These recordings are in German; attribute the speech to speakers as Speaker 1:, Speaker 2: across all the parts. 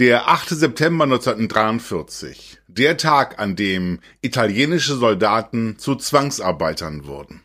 Speaker 1: Der 8. September 1943, der Tag, an dem italienische Soldaten zu Zwangsarbeitern wurden.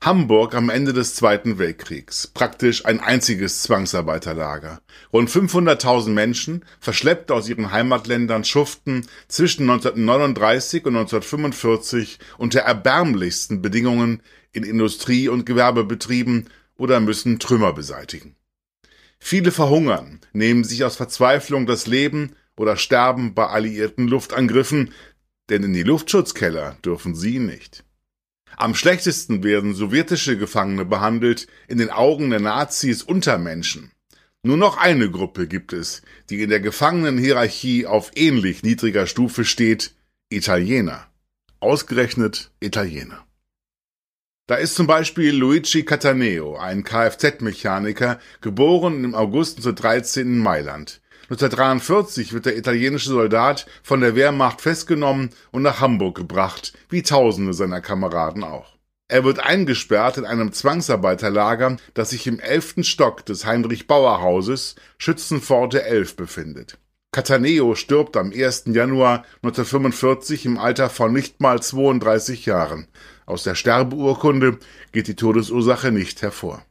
Speaker 1: Hamburg am Ende des Zweiten Weltkriegs, praktisch ein einziges Zwangsarbeiterlager. Rund 500.000 Menschen, verschleppt aus ihren Heimatländern, schuften zwischen 1939 und 1945 unter erbärmlichsten Bedingungen in Industrie- und Gewerbebetrieben oder müssen Trümmer beseitigen. Viele verhungern, nehmen sich aus Verzweiflung das Leben oder sterben bei alliierten Luftangriffen, denn in die Luftschutzkeller dürfen sie nicht. Am schlechtesten werden sowjetische Gefangene behandelt, in den Augen der Nazis Untermenschen. Nur noch eine Gruppe gibt es, die in der Gefangenenhierarchie auf ähnlich niedriger Stufe steht, Italiener. Ausgerechnet Italiener. Da ist zum Beispiel Luigi Cataneo, ein Kfz-Mechaniker, geboren im August 1913 in Mailand. 1943 wird der italienische Soldat von der Wehrmacht festgenommen und nach Hamburg gebracht, wie tausende seiner Kameraden auch. Er wird eingesperrt in einem Zwangsarbeiterlager, das sich im elften Stock des Heinrich-Bauer-Hauses Schützenpforte 11 befindet. Cataneo stirbt am 1. Januar 1945 im Alter von nicht mal 32 Jahren. Aus der Sterbeurkunde geht die Todesursache nicht hervor.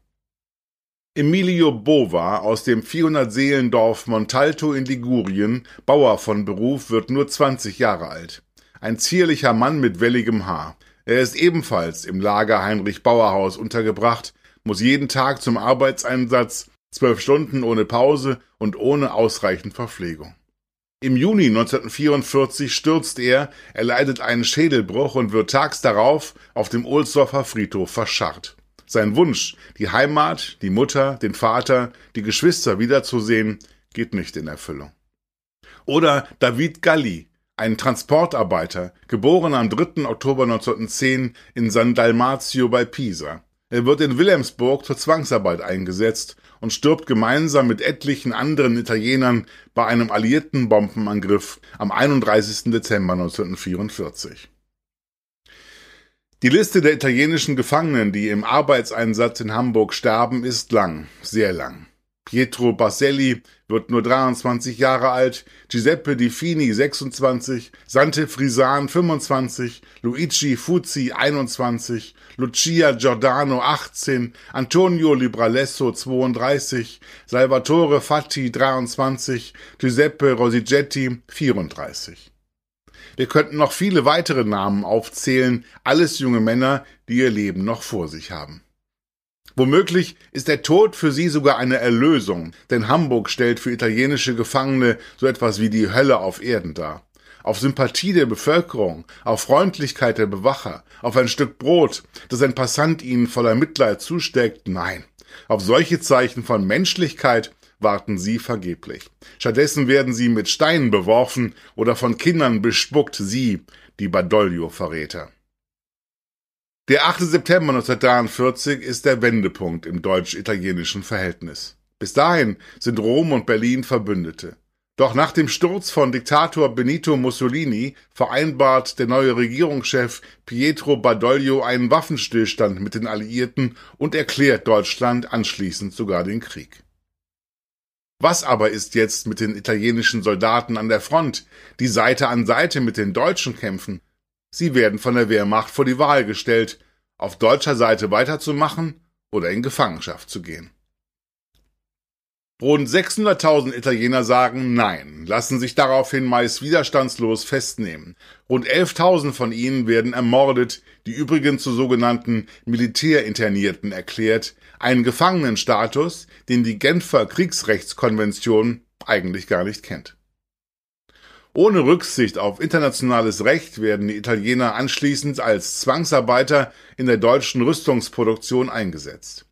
Speaker 1: Emilio Bova aus dem 400-Seelendorf Montalto in Ligurien, Bauer von Beruf, wird nur 20 Jahre alt. Ein zierlicher Mann mit welligem Haar. Er ist ebenfalls im Lager Heinrich Bauerhaus untergebracht, muss jeden Tag zum Arbeitseinsatz, zwölf Stunden ohne Pause und ohne ausreichend Verpflegung. Im Juni 1944 stürzt er, er leidet einen Schädelbruch und wird tags darauf auf dem Ohlsdorfer Friedhof verscharrt. Sein Wunsch, die Heimat, die Mutter, den Vater, die Geschwister wiederzusehen, geht nicht in Erfüllung. Oder David Galli, ein Transportarbeiter, geboren am 3. Oktober 1910 in San Dalmazio bei Pisa. Er wird in Wilhelmsburg zur Zwangsarbeit eingesetzt und stirbt gemeinsam mit etlichen anderen Italienern bei einem alliierten Bombenangriff am 31. Dezember 1944. Die Liste der italienischen Gefangenen, die im Arbeitseinsatz in Hamburg sterben, ist lang, sehr lang. Pietro Basselli wird nur 23 Jahre alt, Giuseppe Di Fini 26, Sante Frisan 25, Luigi Fuzzi 21, Lucia Giordano 18, Antonio Libralesso 32, Salvatore Fatti 23, Giuseppe Rosigetti 34. Wir könnten noch viele weitere Namen aufzählen, alles junge Männer, die ihr Leben noch vor sich haben. Womöglich ist der Tod für sie sogar eine Erlösung, denn Hamburg stellt für italienische Gefangene so etwas wie die Hölle auf Erden dar. Auf Sympathie der Bevölkerung, auf Freundlichkeit der Bewacher, auf ein Stück Brot, das ein Passant ihnen voller Mitleid zusteckt, nein. Auf solche Zeichen von Menschlichkeit warten sie vergeblich. Stattdessen werden sie mit Steinen beworfen oder von Kindern bespuckt, sie, die Badoglio-Verräter. Der 8. September 1943 ist der Wendepunkt im deutsch-italienischen Verhältnis. Bis dahin sind Rom und Berlin Verbündete. Doch nach dem Sturz von Diktator Benito Mussolini vereinbart der neue Regierungschef Pietro Badoglio einen Waffenstillstand mit den Alliierten und erklärt Deutschland anschließend sogar den Krieg. Was aber ist jetzt mit den italienischen Soldaten an der Front, die Seite an Seite mit den Deutschen kämpfen? Sie werden von der Wehrmacht vor die Wahl gestellt, auf deutscher Seite weiterzumachen oder in Gefangenschaft zu gehen. Rund 600.000 Italiener sagen Nein, lassen sich daraufhin meist widerstandslos festnehmen. Rund 11.000 von ihnen werden ermordet, die übrigen zu sogenannten Militärinternierten erklärt, einen Gefangenenstatus, den die Genfer Kriegsrechtskonvention eigentlich gar nicht kennt. Ohne Rücksicht auf internationales Recht werden die Italiener anschließend als Zwangsarbeiter in der deutschen Rüstungsproduktion eingesetzt.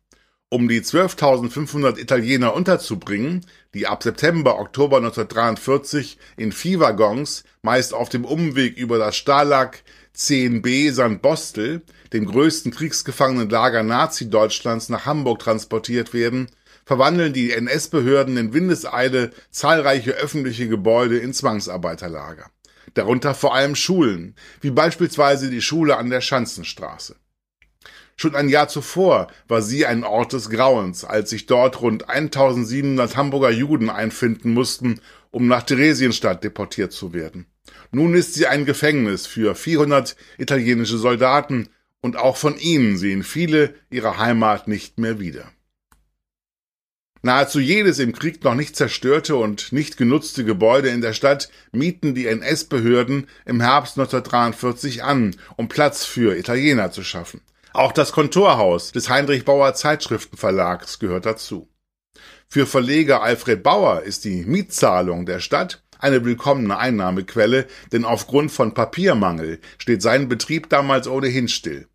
Speaker 1: Um die 12.500 Italiener unterzubringen, die ab September, Oktober 1943 in Viehwaggons, meist auf dem Umweg über das Stalag 10b St. Bostel, dem größten Kriegsgefangenenlager Nazi-Deutschlands, nach Hamburg transportiert werden, verwandeln die NS-Behörden in Windeseile zahlreiche öffentliche Gebäude in Zwangsarbeiterlager. Darunter vor allem Schulen, wie beispielsweise die Schule an der Schanzenstraße. Schon ein Jahr zuvor war sie ein Ort des Grauens, als sich dort rund 1700 Hamburger Juden einfinden mussten, um nach Theresienstadt deportiert zu werden. Nun ist sie ein Gefängnis für 400 italienische Soldaten und auch von ihnen sehen viele ihre Heimat nicht mehr wieder. Nahezu jedes im Krieg noch nicht zerstörte und nicht genutzte Gebäude in der Stadt mieten die NS-Behörden im Herbst 1943 an, um Platz für Italiener zu schaffen. Auch das Kontorhaus des Heinrich Bauer Zeitschriftenverlags gehört dazu. Für Verleger Alfred Bauer ist die Mietzahlung der Stadt eine willkommene Einnahmequelle, denn aufgrund von Papiermangel steht sein Betrieb damals ohnehin still.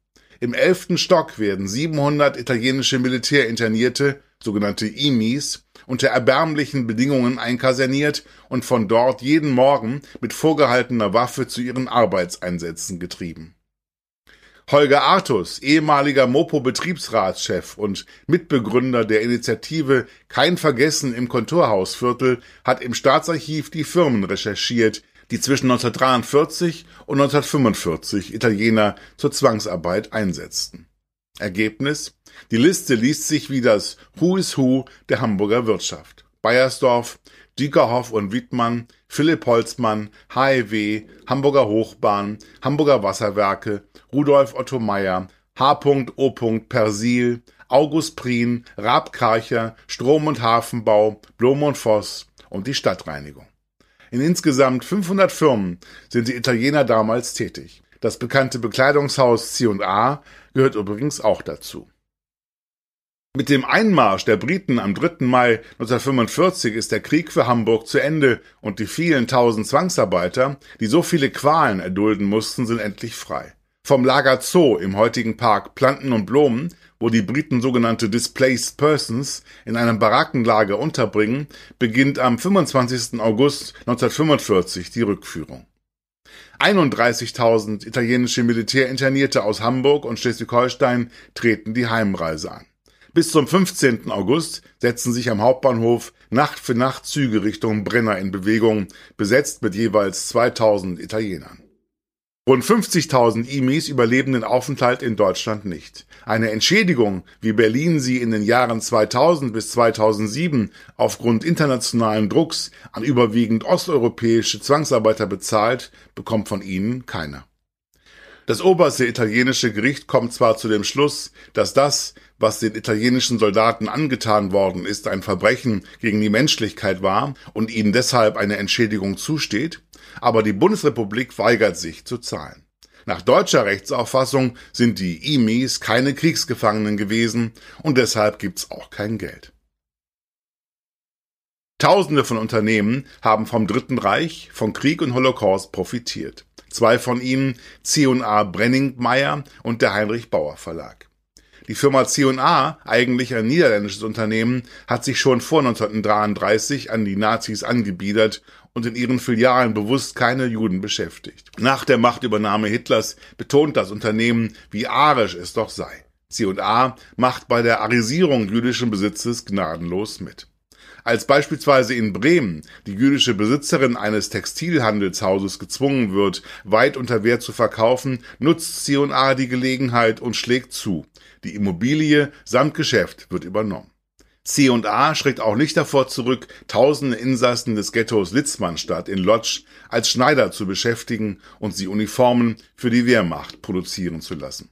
Speaker 1: Im elften Stock werden 700 italienische Militärinternierte sogenannte IMIs, unter erbärmlichen Bedingungen einkaserniert und von dort jeden Morgen mit vorgehaltener Waffe zu ihren Arbeitseinsätzen getrieben. Holger Artus, ehemaliger Mopo-Betriebsratschef und Mitbegründer der Initiative Kein Vergessen im Kontorhausviertel, hat im Staatsarchiv die Firmen recherchiert, die zwischen 1943 und 1945 Italiener zur Zwangsarbeit einsetzten. Ergebnis die Liste liest sich wie das Who is Who der Hamburger Wirtschaft. Bayersdorf, Diekerhoff und Wittmann, Philipp Holzmann, HEW, Hamburger Hochbahn, Hamburger Wasserwerke, Rudolf Otto Meyer, H.O. Persil, August Prien, Raab Karcher, Strom- und Hafenbau, Blom und Voss und die Stadtreinigung. In insgesamt 500 Firmen sind die Italiener damals tätig. Das bekannte Bekleidungshaus C&A gehört übrigens auch dazu. Mit dem Einmarsch der Briten am 3. Mai 1945 ist der Krieg für Hamburg zu Ende und die vielen tausend Zwangsarbeiter, die so viele Qualen erdulden mussten, sind endlich frei. Vom Lager Zoo im heutigen Park Planten und Blumen, wo die Briten sogenannte Displaced Persons in einem Barackenlager unterbringen, beginnt am 25. August 1945 die Rückführung. 31.000 italienische Militärinternierte aus Hamburg und Schleswig-Holstein treten die Heimreise an. Bis zum 15. August setzen sich am Hauptbahnhof Nacht für Nacht Züge Richtung Brenner in Bewegung, besetzt mit jeweils 2000 Italienern. Rund 50.000 Imis überleben den Aufenthalt in Deutschland nicht. Eine Entschädigung, wie Berlin sie in den Jahren 2000 bis 2007 aufgrund internationalen Drucks an überwiegend osteuropäische Zwangsarbeiter bezahlt, bekommt von ihnen keiner. Das oberste italienische Gericht kommt zwar zu dem Schluss, dass das, was den italienischen Soldaten angetan worden ist, ein Verbrechen gegen die Menschlichkeit war und ihnen deshalb eine Entschädigung zusteht, aber die Bundesrepublik weigert sich zu zahlen. Nach deutscher Rechtsauffassung sind die IMIs keine Kriegsgefangenen gewesen und deshalb gibt's auch kein Geld. Tausende von Unternehmen haben vom Dritten Reich, von Krieg und Holocaust profitiert. Zwei von ihnen C&A Brenningmeier und der Heinrich Bauer Verlag. Die Firma C&A, eigentlich ein niederländisches Unternehmen, hat sich schon vor 1933 an die Nazis angebiedert und in ihren Filialen bewusst keine Juden beschäftigt. Nach der Machtübernahme Hitlers betont das Unternehmen, wie arisch es doch sei. C&A macht bei der Arisierung jüdischen Besitzes gnadenlos mit. Als beispielsweise in Bremen die jüdische Besitzerin eines Textilhandelshauses gezwungen wird, weit unter Wert zu verkaufen, nutzt C&A die Gelegenheit und schlägt zu. Die Immobilie samt Geschäft wird übernommen. C&A schreckt auch nicht davor zurück, tausende Insassen des Ghettos Litzmannstadt in Lodz als Schneider zu beschäftigen und sie Uniformen für die Wehrmacht produzieren zu lassen.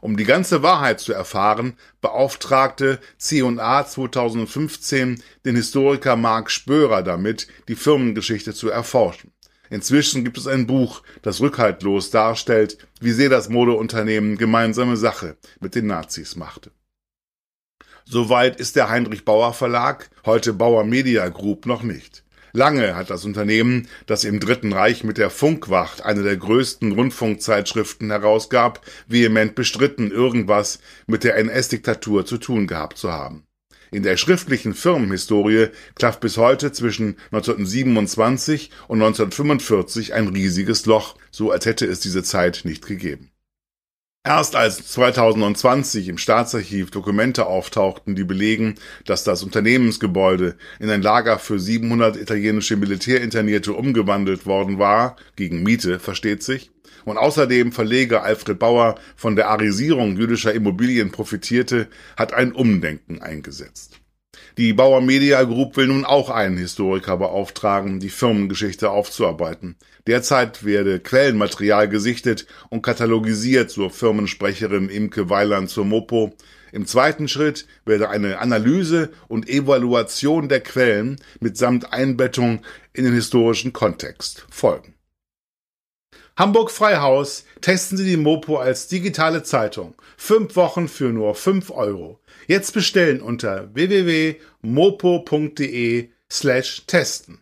Speaker 1: Um die ganze Wahrheit zu erfahren, beauftragte C&A 2015 den Historiker Mark Spörer damit, die Firmengeschichte zu erforschen. Inzwischen gibt es ein Buch, das rückhaltlos darstellt, wie sehr das Modeunternehmen gemeinsame Sache mit den Nazis machte. Soweit ist der Heinrich Bauer Verlag, heute Bauer Media Group, noch nicht. Lange hat das Unternehmen, das im Dritten Reich mit der Funkwacht eine der größten Rundfunkzeitschriften herausgab, vehement bestritten, irgendwas mit der NS-Diktatur zu tun gehabt zu haben. In der schriftlichen Firmenhistorie klafft bis heute zwischen 1927 und 1945 ein riesiges Loch, so als hätte es diese Zeit nicht gegeben. Erst als 2020 im Staatsarchiv Dokumente auftauchten, die belegen, dass das Unternehmensgebäude in ein Lager für 700 italienische Militärinternierte umgewandelt worden war, gegen Miete, versteht sich, und außerdem Verleger Alfred Bauer von der Arisierung jüdischer Immobilien profitierte, hat ein Umdenken eingesetzt. Die Bauer Media Group will nun auch einen Historiker beauftragen, die Firmengeschichte aufzuarbeiten. Derzeit werde Quellenmaterial gesichtet und katalogisiert, zur Firmensprecherin Imke Weiland zur Mopo. Im zweiten Schritt werde eine Analyse und Evaluation der Quellen mitsamt Einbettung in den historischen Kontext folgen. Hamburg Freihaus testen Sie die Mopo als digitale Zeitung. Fünf Wochen für nur fünf Euro. Jetzt bestellen unter www.mopo.de slash testen.